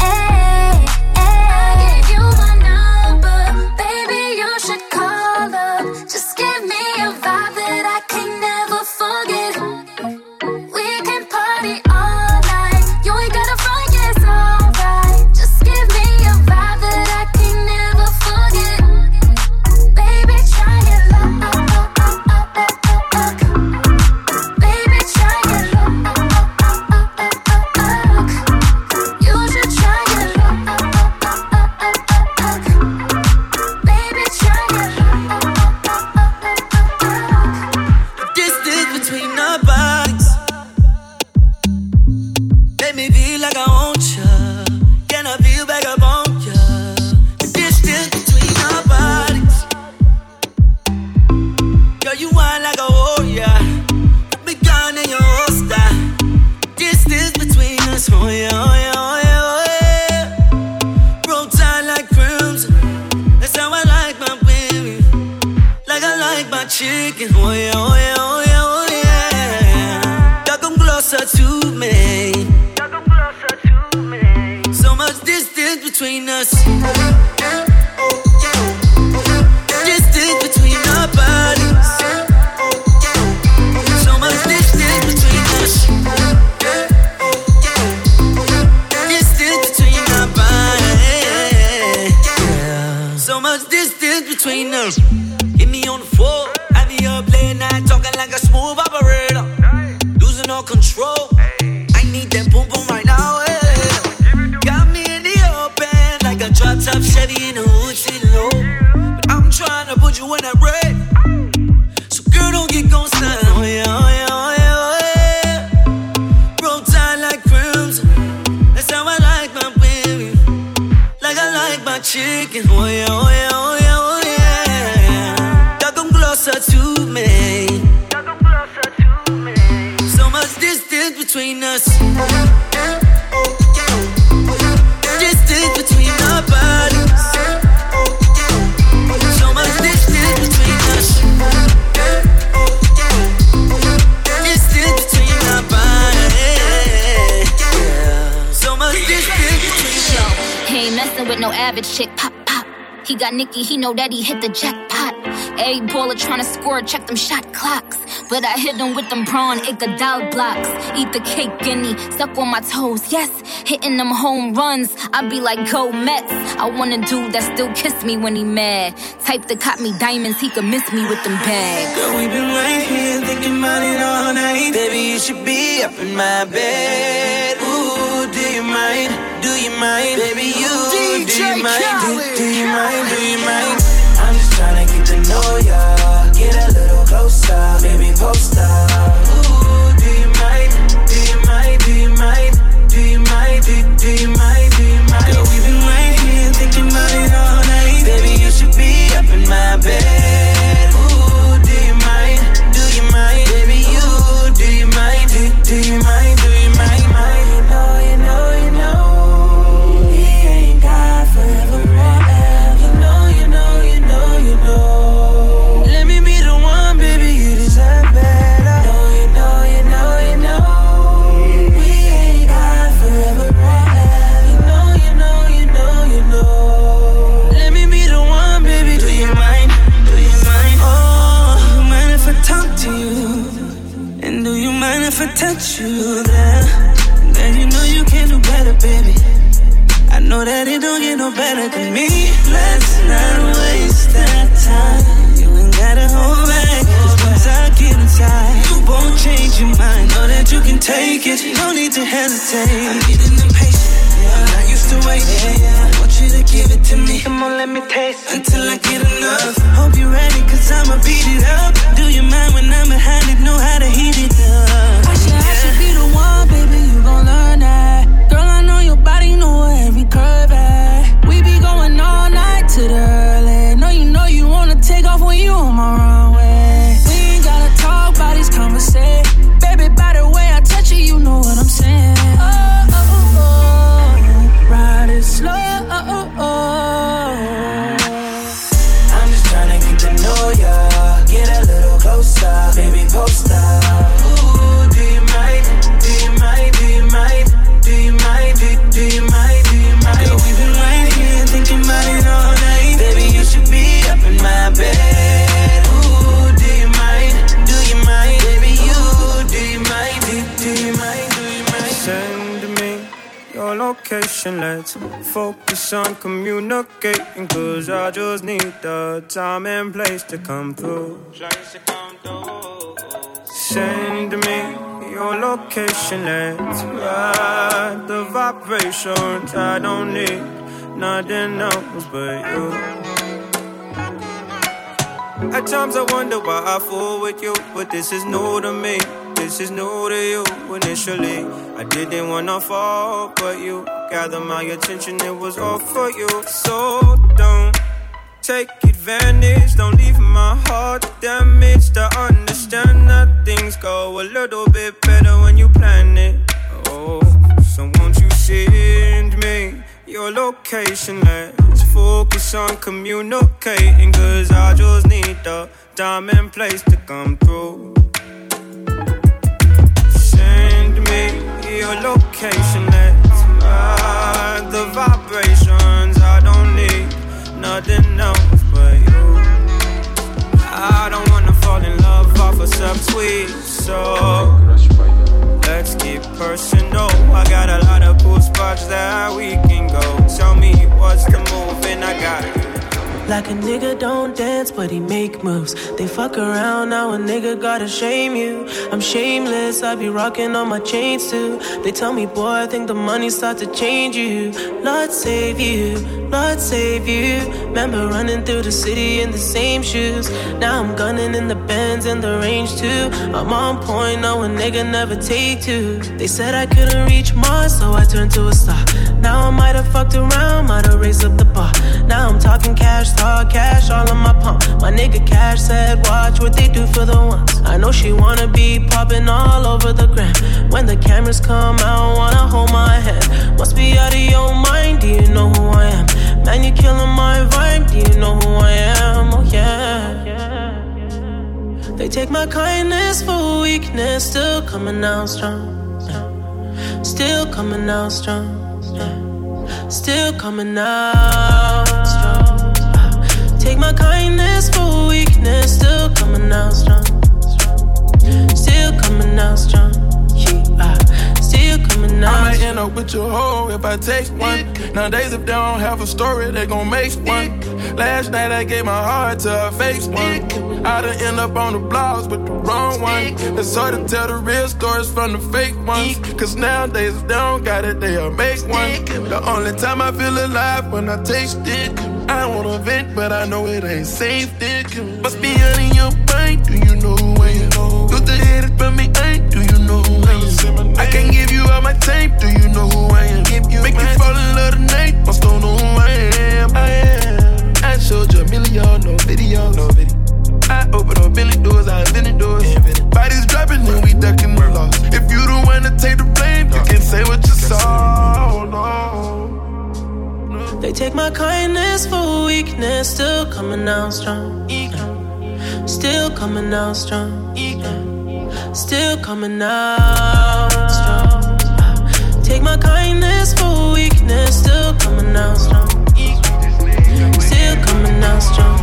know that he hit the jackpot. A baller trying to score, check them shot clocks. But I hit them with them prawn Iguodala blocks. Eat the cake guinea, suck on my toes, yes. Hitting them home runs, I be like, go Mets. I want a dude that still kiss me when he mad. Type that cop me diamonds, he could miss me with them bags. Girl, we been right here thinking about it all night. Baby, you should be up in my bed. Ooh, do you mind? Do you mind? Baby, you, DJ do you mind? Do, do you mind? Do you mind? know ya. Get a little closer, baby, poster. to come through. Send me your location, let's ride the vibrations. I don't need nothing else but you. At times I wonder why I fool with you, but this is new to me. This is new to you initially. I didn't wanna fall, but you gathered my attention, it was all for you. So take advantage. Don't leave my heart damaged. I understand that things go a little bit better when you plan it. Oh, so won't you send me your location? Let's focus on communicating. Cause I just need the time and place to come through. Send me your location. Let's ride the vibration. Nothing else but you. I don't wanna fall in love off a subtweet, so let's get personal. I got a lot of cool spots that we can go. Tell me what's the move, and I got it. Like a nigga don't dance, but he make moves. They fuck around, now a nigga gotta shame you. I'm shameless, I be rocking on my chains too. They tell me, boy, I think the money start to change you. Lord save you, Lord save you. Remember running through the city in the same shoes. Now I'm gunning in the bends in the range too. I'm on point, no a nigga never take two. They said I couldn't reach Mars, so I turned to a star. Now I might have fucked around, might have raised up the bar. Now I'm talking cash, talk cash, all on my pump. My nigga Cash said, watch what they do for the ones. I know she wanna be popping all over the gram. When the cameras come out, wanna hold my hand. Must be out of your mind, do you know who I am? Man, you're killing my vibe, do you know who I am? Oh yeah. They take my kindness for weakness, still coming out strong. Still coming out strong. Still coming out strong. Take my kindness for weakness, still coming out strong. Still coming out strong. Yeah, coming I out might strong. end up with your hoe if I take one. Nowadays, if they don't have a story, they gon' make one. Last night, I gave my heart to a fake one. I done end up on the blogs with the wrong one. It's hard to tell the real stories from the fake ones. Cause nowadays, if they don't got it, they'll make one. The only time I feel alive when I taste it. I wanna vent, but I know it ain't safe. Dick. Must be out in your mind. Do you know where I? You the headed from me, ain't? Do you know I can't give you all my tape. Do you know who I am? Make you fall in love tonight. Must don't know who I am. I am. I showed you a million, no video, no video. I open up Billy doors, I invented doors. Bodies dropping, then we ducking the loss. If you the one to take the blame, you can say what you saw. No. They take my kindness for weakness, still coming out strong. Still coming out strong. Still coming out strong. Take my kindness for weakness, still coming out strong. Still coming out strong.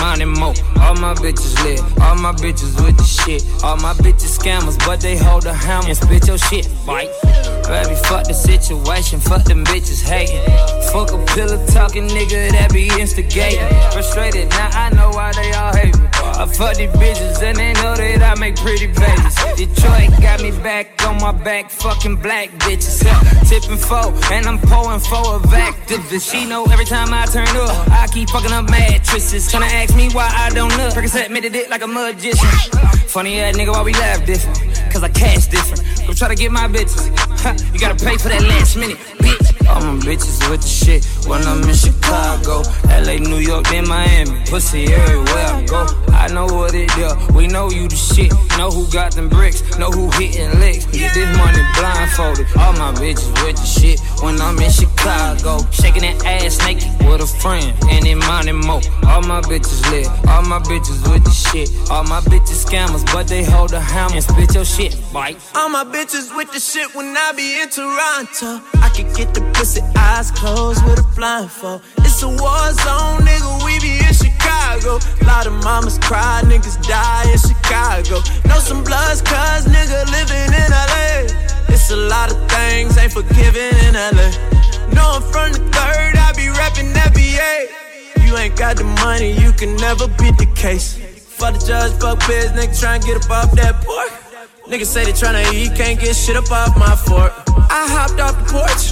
Money mo. All my bitches lit. All my bitches with the shit. All my bitches scammers, but they hold a hammer and spit your shit. Bite. Baby, fuck the situation. Fuck them bitches hating. Fuck a pillow talking nigga that be instigating. Frustrated, now I know why they all hate me. I fuck these bitches and they know that I make pretty babies. Detroit got me back on my back, fucking black bitches. Huh. Tipping four, and I'm pulling for a activist. She know every time I turn up, I keep fucking up mattresses. Tryna ask me why I don't look. Percocet made it like a magician. Funny ass nigga, why we laugh different? Cause I cash different. Go try to get my bitches. Huh, you gotta pay for that last minute, bitch. All my bitches with the shit when I'm in Chicago. LA, New York, then Miami. Pussy everywhere I go. I know what it is. We know you the shit. Know who got them bricks. Know who hitting licks. Get this money blindfolded. All my bitches with the shit when I'm in Chicago. Shaking that ass naked with a friend. And in money mo. All my bitches lit. All my bitches with the shit. All my bitches scammers, but they hold a hammer and spit your shit. Bite. All my bitches with the shit when I be in Toronto. I can get the pussy eyes closed with a blindfold. It's a war zone, nigga. We be in Chicago. Lot of mamas cry, niggas die in Chicago. Know some bloods, cuz nigga living in LA. It's a lot of things ain't forgiven in LA. Know I'm from the third, I be rapping NBA. You ain't got the money, you can never beat the case. Fuck the judge, fuck biz, nigga try and get up off that porch. Niggas say they tryna eat, can't get shit up off my fork. I hopped off the porch,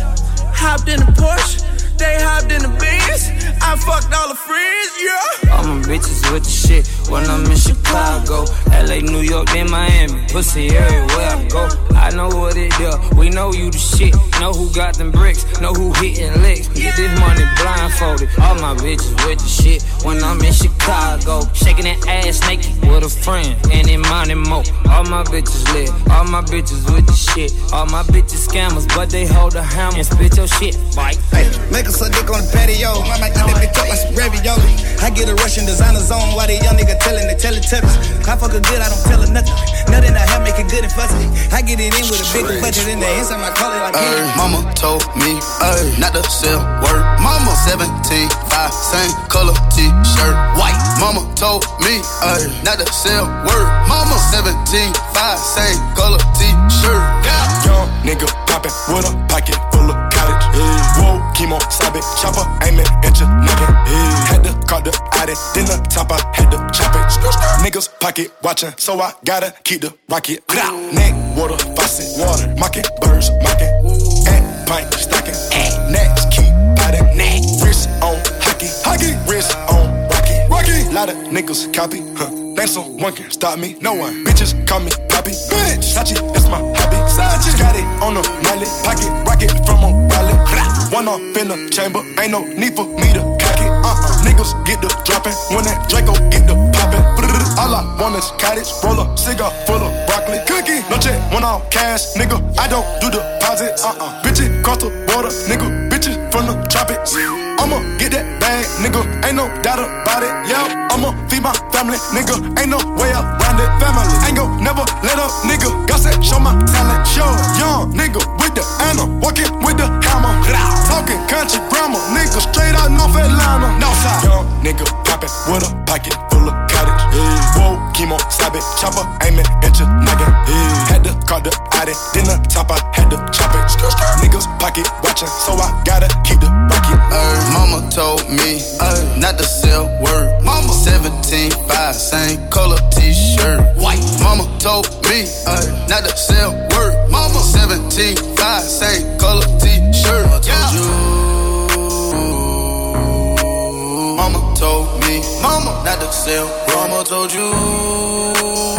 hopped in a Porsche. They hopped in the Benz, I fucked all the friends, yeah. All my bitches with the shit when I'm in Chicago. LA, New York, then Miami. Pussy everywhere I go. I know what it is. We know you the shit. Know who got them bricks. Know who hitting licks. Get this money blindfolded. All my bitches with the shit when I'm in Chicago. Shaking that ass naked with a friend. And in money mo. All my bitches lit. All my bitches with the shit. All my bitches scammers, but they hold a hammer and spit your shit. Bite. Hey, make us a dick on the patio. I might eat that bitch up like some ravioli. I get a Russian designer zone while they young nigga telling the Teletubbies. I fuck her good, I don't tell her nothing. Nothing I have make it good and fuzzy. I get it in with a bigger budget in the inside my collar like Ay, Mama told me ay, not to sell word. Mama 17, 5, same color t-shirt, white. Mama told me ay, not to sell word. Mama 17, 5, same color t-shirt. Yeah. Young nigga poppin' with a pocket full of Whoa, keep chopper, aiming at your nugget. Had to call the Addy, then the top, I had to chop it. Niggas pocket watching, so I gotta keep the rocket. Neck, water, faucet, water, mocking, birds, mocking. At pint, stocking, next, keep biting. Wrist on hockey, hockey, wrist on rocky, rocky. Lot of niggas copy, huh? Think someone can stop me? No one. Bitches call me Poppy. Bitch, Sachi, that's my hobby. Sachi, got it on the mallet, pocket rocket from a. One off in the chamber, ain't no need for me to cock it. Uh-uh. Niggas get the dropping when that Draco get the popping. All I want is cottage, roll up, cigar full of broccoli. Cookie, no check, one off cash, nigga. I don't do deposit. Uh-uh. Bitches cross the water, nigga. From the tropics. I'ma get that bag, nigga. Ain't no doubt about it. Yeah, I'ma feed my family, nigga. Ain't no way around it. Family ain't gon' never let up, nigga. That show my talent. Show young nigga with the Anna, walking with the hammer. Talking country grammar, nigga. Straight out North Atlanta. Northside. Young nigga poppin' with a pocket full of. Yeah. Whoa, chemo, stop it, chopper, aiming at your nugget. Yeah. Had to call the Addy, then the top, I had to chop it. Niggas pocket watching, so I gotta keep the rocket. Ay, mama told me ay, not to sell word. Mama 17, 5, same color t-shirt. White. Mama told me ay, not to sell word. Mama 17, 5, same color t-shirt. Mama told you. Mama told me, mama not to sell. Mama told you.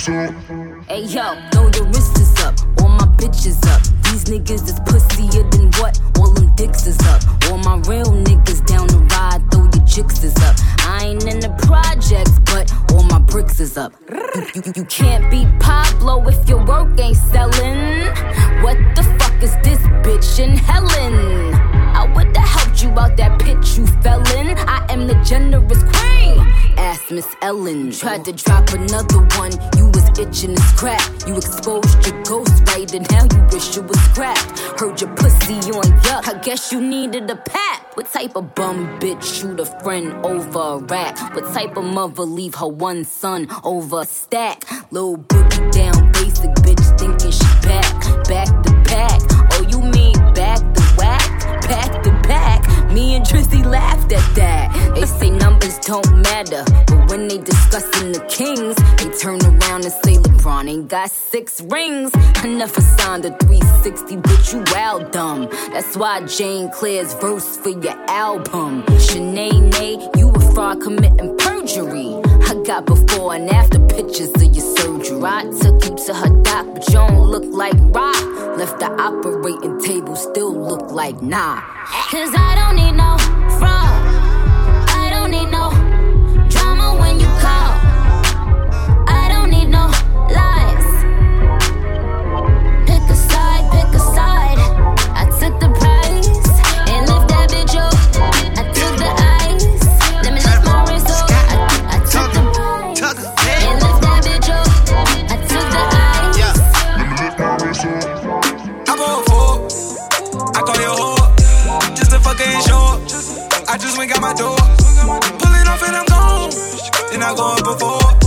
Hey yo, throw your wrists up. All my bitches up. These niggas is pussier than what? All them dicks is up. All my real niggas down the ride. Throw your chicks is up. I ain't in the projects, but all my bricks is up. You, you, you can't beat Pablo if your work ain't selling. What the fuck is this bitch in Helen? I would've helped you out that pit you fell in. I am the generous queen. Ask Miss Ellen. Tried to drop another one, you was itching to scrap. You exposed your ghost right, and now you wish you was scrapped. Heard your pussy on yuck. I guess you needed a pap. What type of bum bitch shoot a friend over a rack? What type of mother leave her one son over a stack? Little boogie down basic bitch thinking she back, back to back. Oh, you mean back to whack, back? Me and Drizzy laughed at that. They say numbers don't matter, but when they discussing the Kings, they turn around and say LeBron ain't got six rings. I never signed a 360, but you wild dumb. That's why Jane Claire's verse for your album. Shanae, you a fraud committing perjury. I got before and after pictures of your surgery. I took you to her doc, but you don't look like rock. Left the operating table, still look like nah. Cause I don't need no fraud. I go up before.